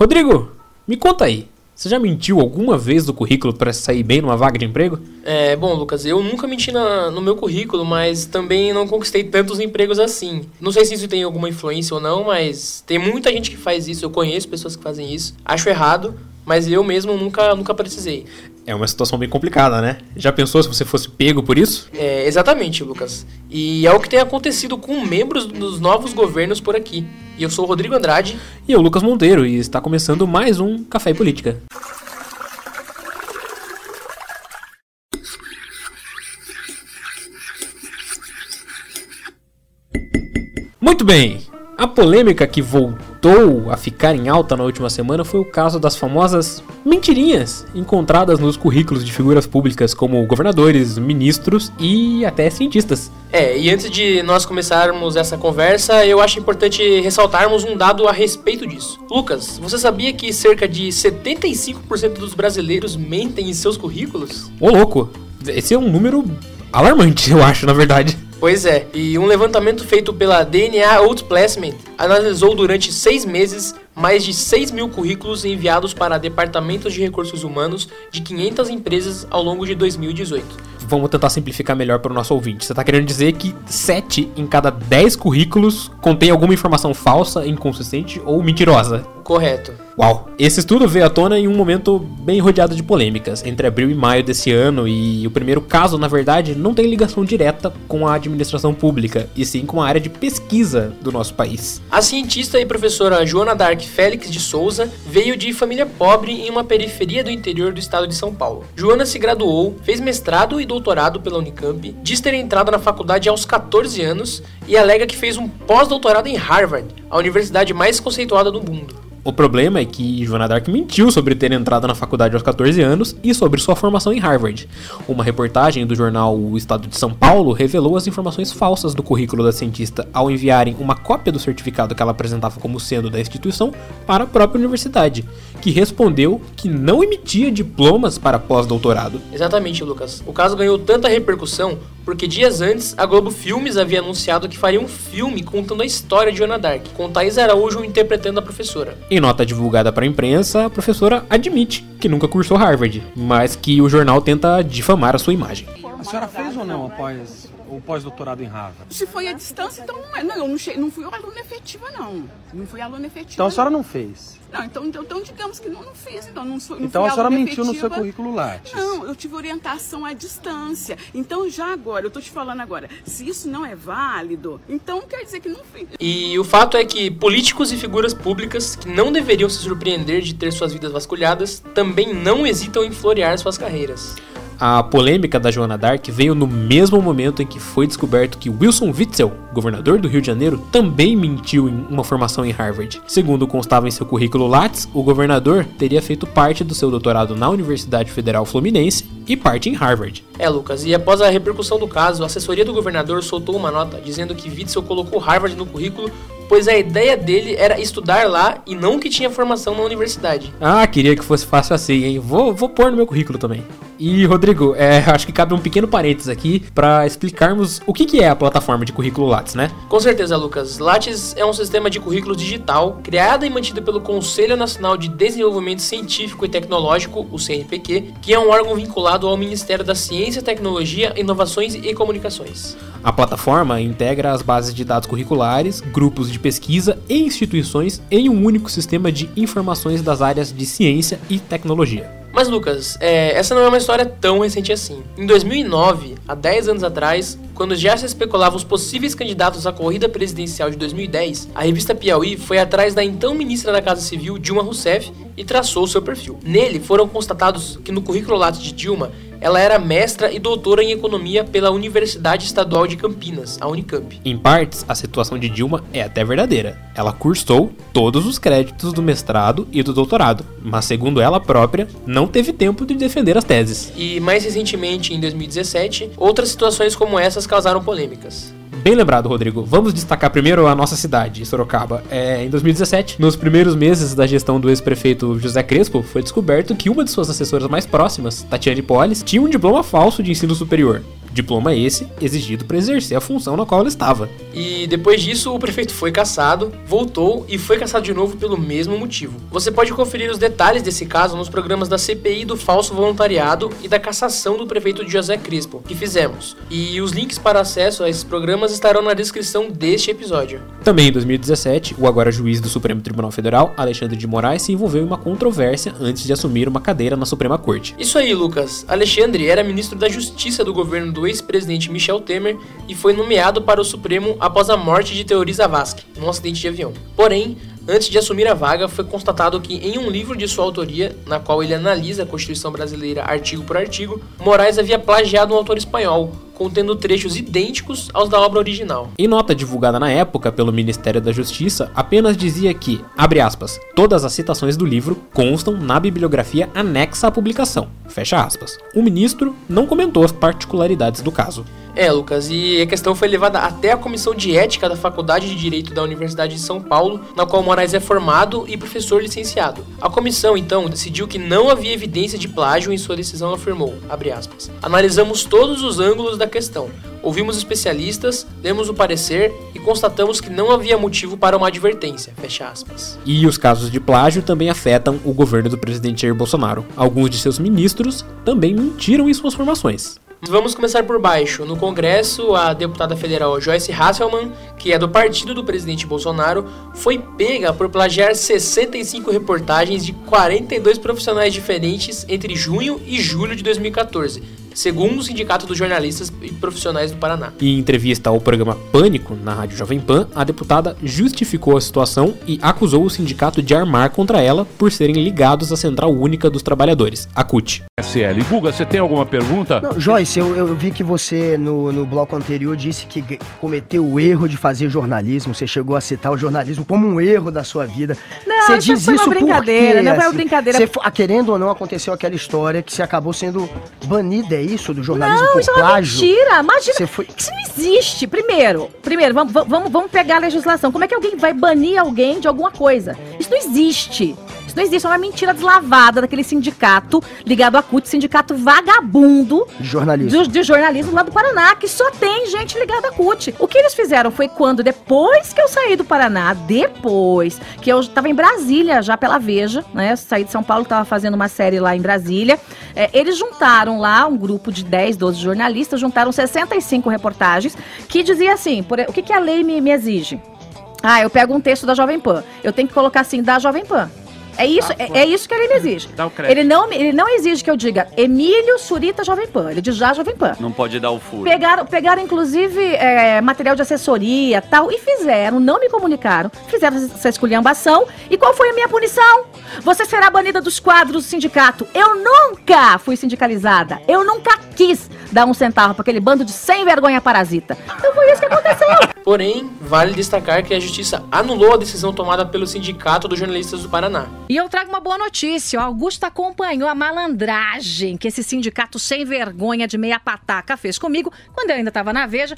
Rodrigo, me conta aí. Você já mentiu alguma vez no currículo para sair bem numa vaga de emprego? É, bom, Lucas, eu nunca menti na, no meu currículo, mas também não conquistei tantos empregos assim. Não sei se isso tem alguma influência ou não, mas tem muita gente que faz isso. Eu conheço pessoas que fazem isso. Acho errado, mas eu mesmo nunca, nunca precisei. É uma situação bem complicada, né? Já pensou se você fosse pego por isso? É, exatamente, Lucas. E é o que tem acontecido com membros dos novos governos por aqui. E eu sou o Rodrigo Andrade. E eu, Lucas Monteiro, e está começando mais um Café e Política. Muito bem, a polêmica que voltou a ficar em alta na última semana foi o caso das famosas mentirinhas encontradas nos currículos de figuras públicas como governadores, ministros e até cientistas. É, e antes de nós começarmos essa conversa, eu acho importante ressaltarmos um dado a respeito disso. Lucas, você sabia que cerca de 75% dos brasileiros mentem em seus currículos? Ô louco, esse é um número alarmante, eu acho, na verdade. Pois é, e um levantamento feito pela DNA Outplacement analisou durante seis meses mais de 6 mil currículos enviados para departamentos de recursos humanos de 500 empresas ao longo de 2018. Vamos tentar simplificar melhor para o nosso ouvinte. Você está querendo dizer que 7 em cada 10 currículos contém alguma informação falsa, inconsistente ou mentirosa? Correto. Uau! Esse estudo veio à tona em um momento bem rodeado de polêmicas. Entre abril e maio desse ano, e o primeiro caso, na verdade, não tem ligação direta com a administração pública, e sim com a área de pesquisa do nosso país. A cientista e professora Joana Dark Félix de Souza veio de família pobre em uma periferia do interior do estado de São Paulo. Joana se graduou, fez mestrado e doutorado pela Unicamp, diz ter entrado na faculdade aos 14 anos e alega que fez um pós-doutorado em Harvard, a universidade mais conceituada do mundo. O problema é que Joana Dark mentiu sobre ter entrado na faculdade aos 14 anos e sobre sua formação em Harvard. Uma reportagem do jornal O Estado de São Paulo revelou as informações falsas do currículo da cientista ao enviarem uma cópia do certificado que ela apresentava como sendo da instituição para a própria universidade, que respondeu que não emitia diplomas para pós-doutorado. Exatamente, Lucas. O caso ganhou tanta repercussão porque dias antes a Globo Filmes havia anunciado que faria um filme contando a história de Joana Dark, com Thais Araújo interpretando a professora. Em nota divulgada para a imprensa, a professora admite que nunca cursou Harvard, mas que o jornal tenta difamar a sua imagem. A senhora fez ou não após o pós-doutorado em Harvard? Se foi à distância, então não é. Não, eu não, che- não fui aluna efetiva, não. Não fui aluna efetiva. Então a senhora não. não fez. Não, então, então, então digamos que não, não fiz. Então, não sou, não Então fui a senhora mentiu no seu efetiva. currículo Lattes. Não, eu tive orientação à distância. Então, já agora, eu tô te falando agora, se isso não é válido, então quer dizer que não fiz. E o fato é que políticos e figuras públicas que não deveriam se surpreender de ter suas vidas vasculhadas também não hesitam em florear suas carreiras. A polêmica da Joana Dark veio no mesmo momento em que foi descoberto que Wilson Witzel, governador do Rio de Janeiro, também mentiu em uma formação em Harvard. Segundo constava em seu currículo Lattes, o governador teria feito parte do seu doutorado na Universidade Federal Fluminense e parte em Harvard. É, Lucas, e após a repercussão do caso, a assessoria do governador soltou uma nota dizendo que Witzel colocou Harvard no currículo, pois a ideia dele era estudar lá e não que tinha formação na universidade. Ah, queria que fosse fácil assim, hein? Vou, vou pôr no meu currículo também. E, Rodrigo, é, acho que cabe um pequeno parênteses aqui para explicarmos o que, que é a plataforma de currículo Lattes, né? Com certeza, Lucas. Lattes é um sistema de currículo digital criado e mantido pelo Conselho Nacional de Desenvolvimento Científico e Tecnológico, o CNPq, que é um órgão vinculado ao Ministério da Ciência, Tecnologia, Inovações e Comunicações. A plataforma integra as bases de dados curriculares, grupos de pesquisa e instituições em um único sistema de informações das áreas de ciência e tecnologia. Mas, Lucas, é, essa não é uma história tão recente assim. Em 2009, há 10 anos atrás, quando já se especulava os possíveis candidatos à corrida presidencial de 2010, a revista Piauí foi atrás da então ministra da Casa Civil, Dilma Rousseff, e traçou seu perfil. Nele foram constatados que no currículo Lattes de Dilma, ela era mestra e doutora em economia pela Universidade Estadual de Campinas, a Unicamp. Em partes, a situação de Dilma é até verdadeira. Ela cursou todos os créditos do mestrado e do doutorado, mas segundo ela própria, não teve tempo de defender as teses. E mais recentemente, em 2017, outras situações como essas causaram polêmicas. Bem lembrado, Rodrigo. Vamos destacar primeiro a nossa cidade, Sorocaba. É, em 2017, nos primeiros meses da gestão do ex-prefeito José Crespo, foi descoberto que uma de suas assessoras mais próximas, Tatiane Polis, tinha um diploma falso de ensino superior. Diploma esse exigido para exercer a função na qual ela estava. E depois disso, o prefeito foi cassado, voltou e foi cassado de novo pelo mesmo motivo. Você pode conferir os detalhes desse caso nos programas da CPI do falso voluntariado e da cassação do prefeito José Crispo, que fizemos. E os links para acesso a esses programas estarão na descrição deste episódio. Também em 2017, o agora juiz do Supremo Tribunal Federal, Alexandre de Moraes, se envolveu em uma controvérsia antes de assumir uma cadeira na Suprema Corte. Isso aí, Lucas. Alexandre era ministro da Justiça do governo do ex-presidente Michel Temer e foi nomeado para o Supremo após a morte de Teori Zavascki, num acidente de avião. Porém, Antes de assumir a vaga, foi constatado que em um livro de sua autoria, na qual ele analisa a Constituição brasileira artigo por artigo, Moraes havia plagiado um autor espanhol, contendo trechos idênticos aos da obra original. Em nota divulgada na época pelo Ministério da Justiça, apenas dizia que, abre aspas, todas as citações do livro constam na bibliografia anexa à publicação, fecha aspas. O ministro não comentou as particularidades do caso. É, Lucas, e a questão foi levada até a Comissão de Ética da Faculdade de Direito da Universidade de São Paulo, na qual Moraes é formado e professor licenciado. A comissão, então, decidiu que não havia evidência de plágio e em sua decisão afirmou, aspas, Analisamos todos os ângulos da questão, ouvimos especialistas, demos o parecer e constatamos que não havia motivo para uma advertência, fecha aspas. E os casos de plágio também afetam o governo do presidente Jair Bolsonaro. Alguns de seus ministros também mentiram em suas formações. Vamos começar por baixo. No Congresso, a deputada federal Joyce Hasselman, que é do partido do presidente Bolsonaro, foi pega por plagiar 65 reportagens de 42 profissionais diferentes entre junho e julho de 2014, segundo o Sindicato dos Jornalistas e Profissionais do Paraná. Em entrevista ao programa Pânico, na Rádio Jovem Pan, a deputada justificou a situação e acusou o sindicato de armar contra ela por serem ligados à Central Única dos Trabalhadores, a CUT. SL. Guga, você tem alguma pergunta? Não, Joyce, eu, eu vi que você no, no bloco anterior disse que cometeu o erro de fazer jornalismo. Você chegou a citar o jornalismo como um erro da sua vida. Não, você diz isso foi uma brincadeira, porque, não foi uma assim, brincadeira. Você, querendo ou não, aconteceu aquela história que você acabou sendo banida, é isso? Do jornalismo não, por isso plágio? é uma mentira. Imagina. Você foi... Isso não existe. Primeiro, primeiro, vamos, vamos, vamos pegar a legislação. Como é que alguém vai banir alguém de alguma coisa? Isso não existe. Isso não existe, é uma mentira deslavada daquele sindicato ligado à CUT, sindicato vagabundo de jornalismo. De, de, jornalismo lá do Paraná, que só tem gente ligada à CUT. O que eles fizeram foi quando, depois que eu saí do Paraná, depois que eu estava em Brasília já pela Veja, né? Eu saí de São Paulo, estava fazendo uma série lá em Brasília. É, eles juntaram lá um grupo de 10, 12 jornalistas, juntaram 65 reportagens que dizia assim: por, o que, que a lei me, me exige? Ah, eu pego um texto da Jovem Pan. Eu tenho que colocar assim, da Jovem Pan. É isso, é, é, isso que ele me exige. Dá o crédito. Ele não, ele não exige que eu diga Emílio Surita Jovem Pan. Ele diz já Jovem Pan. Não pode dar o furo. Pegaram, pegaram inclusive, é, material de assessoria tal, e fizeram, não me comunicaram, fizeram essa esculhambação. E qual foi a minha punição? Você será banida dos quadros do sindicato. Eu nunca fui sindicalizada. Eu nunca quis dar um centavo para aquele bando de sem vergonha parasita. Então foi isso que aconteceu. Porém, vale destacar que a justiça anulou a decisão tomada pelo Sindicato dos Jornalistas do Paraná. E eu trago uma boa notícia. O Augusto acompanhou a malandragem que esse sindicato sem vergonha de meia pataca fez comigo quando eu ainda estava na Veja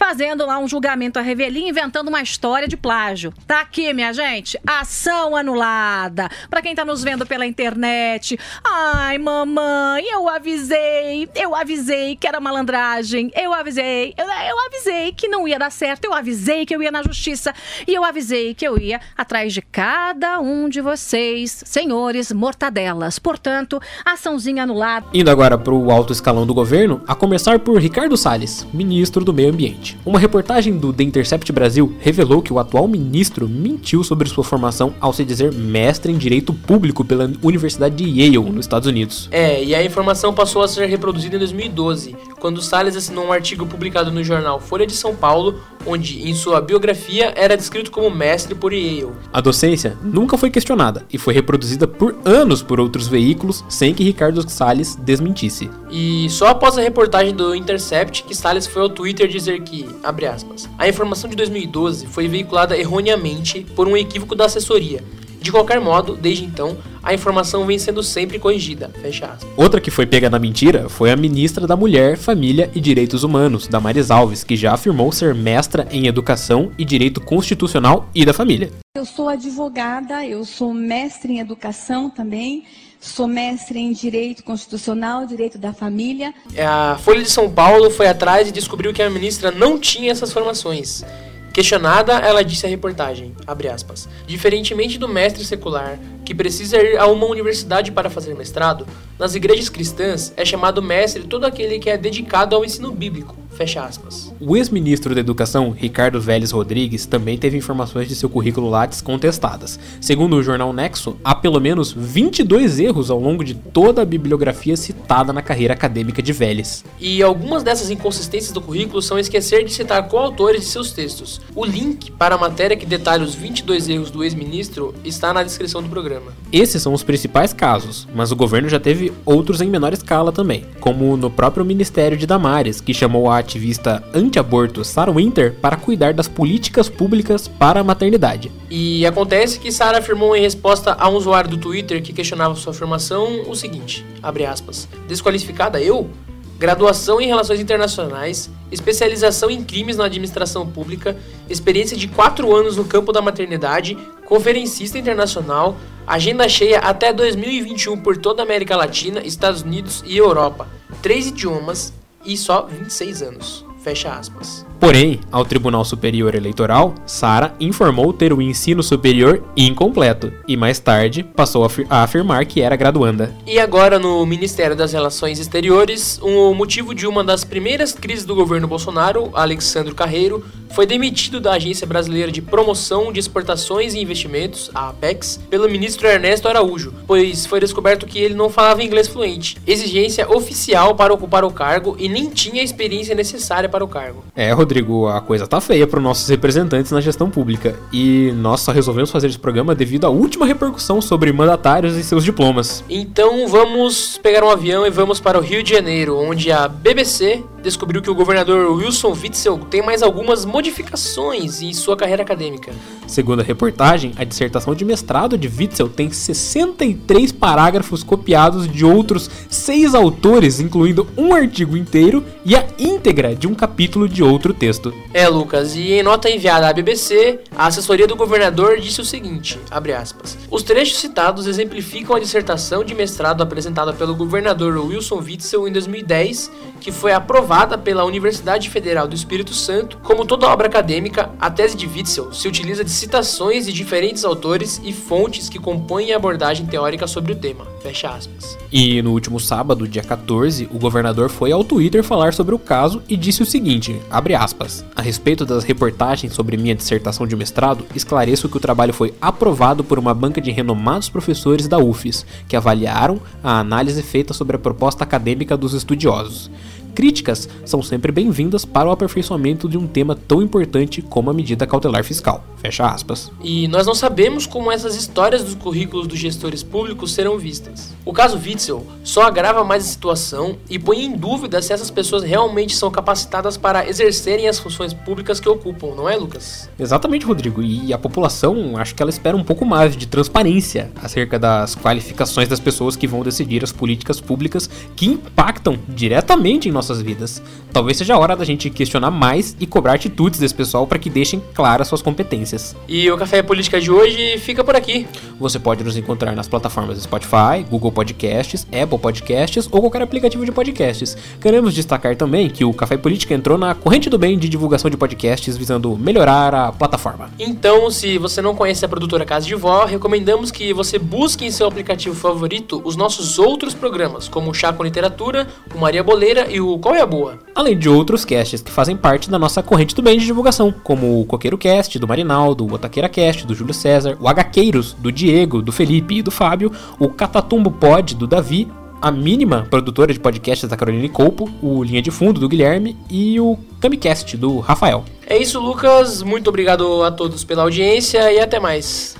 fazendo lá um julgamento a revelia, inventando uma história de plágio. Tá aqui, minha gente, ação anulada. Para quem tá nos vendo pela internet, ai, mamãe, eu avisei, eu avisei que era malandragem, eu avisei, eu, eu avisei que não ia dar certo, eu avisei que eu ia na justiça e eu avisei que eu ia atrás de cada um de vocês, senhores mortadelas. Portanto, açãozinha anulada. Indo agora pro alto escalão do governo, a começar por Ricardo Salles, ministro do Meio Ambiente. Uma reportagem do The Intercept Brasil revelou que o atual ministro mentiu sobre sua formação ao se dizer mestre em direito público pela Universidade de Yale, nos Estados Unidos. É, e a informação passou a ser reproduzida em 2012, quando Salles assinou um artigo publicado no jornal Folha de São Paulo, onde em sua biografia era descrito como mestre por Yale. A docência nunca foi questionada e foi reproduzida por anos por outros veículos sem que Ricardo Salles desmentisse. E só após a reportagem do Intercept que Salles foi ao Twitter dizer que abre aspas, a informação de 2012 foi veiculada erroneamente por um equívoco da assessoria. De qualquer modo, desde então, a informação vem sendo sempre corrigida. Fecha aspas. Outra que foi pega na mentira foi a ministra da Mulher, Família e Direitos Humanos, Damares Alves, que já afirmou ser mestra em Educação e Direito Constitucional e da Família. eu sou advogada, eu sou mestre em educação também, sou mestre em direito constitucional, direito da família. A Folha de São Paulo foi atrás e descobriu que a ministra não tinha essas formações. Questionada, ela disse à reportagem, aspas, diferentemente do mestre secular, que precisa ir a uma universidade para fazer mestrado, nas igrejas cristãs é chamado mestre todo aquele que é dedicado ao ensino bíblico, fecha aspas. O ex-ministro da Educação, Ricardo Vélez Rodrigues, também teve informações de seu currículo Lattes contestadas. Segundo o jornal Nexo, há pelo menos 22 erros ao longo de toda a bibliografia citada na carreira acadêmica de Vélez. E algumas dessas inconsistências do currículo são esquecer de citar coautores de seus textos. O link para a matéria que detalha os 22 erros do ex-ministro está na descrição do programa. Esses são os principais casos, mas o governo já teve outros em menor escala também, como no próprio Ministério de Damares, que chamou a ativista anti-aborto Sarah Winter para cuidar das políticas públicas para a maternidade. E acontece que Sarah afirmou em resposta a um usuário do Twitter que questionava sua afirmação o seguinte, abre aspas, desqualificada eu? graduação em Relações Internacionais, especialização em crimes na administração pública, experiência de quatro anos no campo da maternidade, conferencista internacional, agenda cheia até 2021 por toda a América Latina, Estados Unidos e Europa, três idiomas e só 26 anos. Fecha aspas. Porém, ao Tribunal Superior Eleitoral, Sara informou ter o ensino superior incompleto e mais tarde passou a, afir a, afirmar que era graduanda. E agora no Ministério das Relações Exteriores, o motivo de uma das primeiras crises do governo Bolsonaro, Alexandre Carreiro, foi demitido da Agência Brasileira de Promoção de Exportações e Investimentos, a APEX, pelo ministro Ernesto Araújo, pois foi descoberto que ele não falava inglês fluente, exigência oficial para ocupar o cargo e nem tinha a experiência necessária para o cargo. É, Rodrigo, a coisa tá feia para os nossos representantes na gestão pública. E nós só resolvemos fazer esse programa devido à última repercussão sobre mandatários e seus diplomas. Então vamos pegar um avião e vamos para o Rio de Janeiro, onde a BBC descobriu que o governador Wilson Witzel tem mais algumas modificações em sua carreira acadêmica. Segundo a reportagem, a dissertação de mestrado de Witzel tem 63 parágrafos copiados de outros seis autores, incluindo um artigo inteiro e a íntegra de um capítulo de outro texto. É, Lucas, e em nota enviada à BBC, a assessoria do governador disse o seguinte, aspas, Os trechos citados exemplificam a dissertação de mestrado apresentada pelo governador Wilson Witzel em 2010, que foi aprovada pela Universidade Federal do Espírito Santo. Como toda obra acadêmica, a tese de Witzel se utiliza de citações de diferentes autores e fontes que compõem a abordagem teórica sobre o tema. Fecha aspas. E no último sábado, dia 14, o governador foi ao Twitter falar sobre o caso e disse o seguinte, abre aspas, a respeito das reportagens sobre minha dissertação de mestrado, esclareço que o trabalho foi aprovado por uma banca de renomados professores da UFES, que avaliaram a análise feita sobre a proposta acadêmica dos estudiosos. Críticas são sempre bem-vindas para o aperfeiçoamento de um tema tão importante como a medida cautelar fiscal. Fecha aspas. E nós não sabemos como essas histórias dos currículos dos gestores públicos serão vistas. O caso Witzel só agrava mais a situação e põe em dúvida se essas pessoas realmente são capacitadas para exercerem as funções públicas que ocupam, não é, Lucas? Exatamente, Rodrigo. E a população, acho que ela espera um pouco mais de transparência acerca das qualificações das pessoas que vão decidir as políticas públicas que impactam diretamente em nossas vidas. Talvez seja a hora da gente questionar mais e cobrar atitudes desse pessoal para que deixem claras suas competências. E o Café Política de hoje fica por aqui. Você pode nos encontrar nas plataformas Spotify, Google Podcasts, Apple Podcasts ou qualquer aplicativo de podcasts. Queremos destacar também que o Café Política entrou na corrente do bem de divulgação de podcasts visando melhorar a plataforma. Então, se você não conhece a produtora Casa de Vó, recomendamos que você busque em seu aplicativo favorito os nossos outros programas, como o Chá com Literatura, o Maria Boleira e o Qual é a Boa? Além de outros casts que fazem parte da nossa corrente do bem de divulgação, como o Coqueiro Cast, do Marinaldo, o Otaqueira Cast, do Júlio César, o Hqueiros, do Diego, do Felipe e do Fábio, o Catatumbo Pod, do Davi, a mínima produtora de podcasts da Caroline Colpo, o Linha de Fundo do Guilherme e o Camicast do Rafael. É isso, Lucas. Muito obrigado a todos pela audiência e até mais.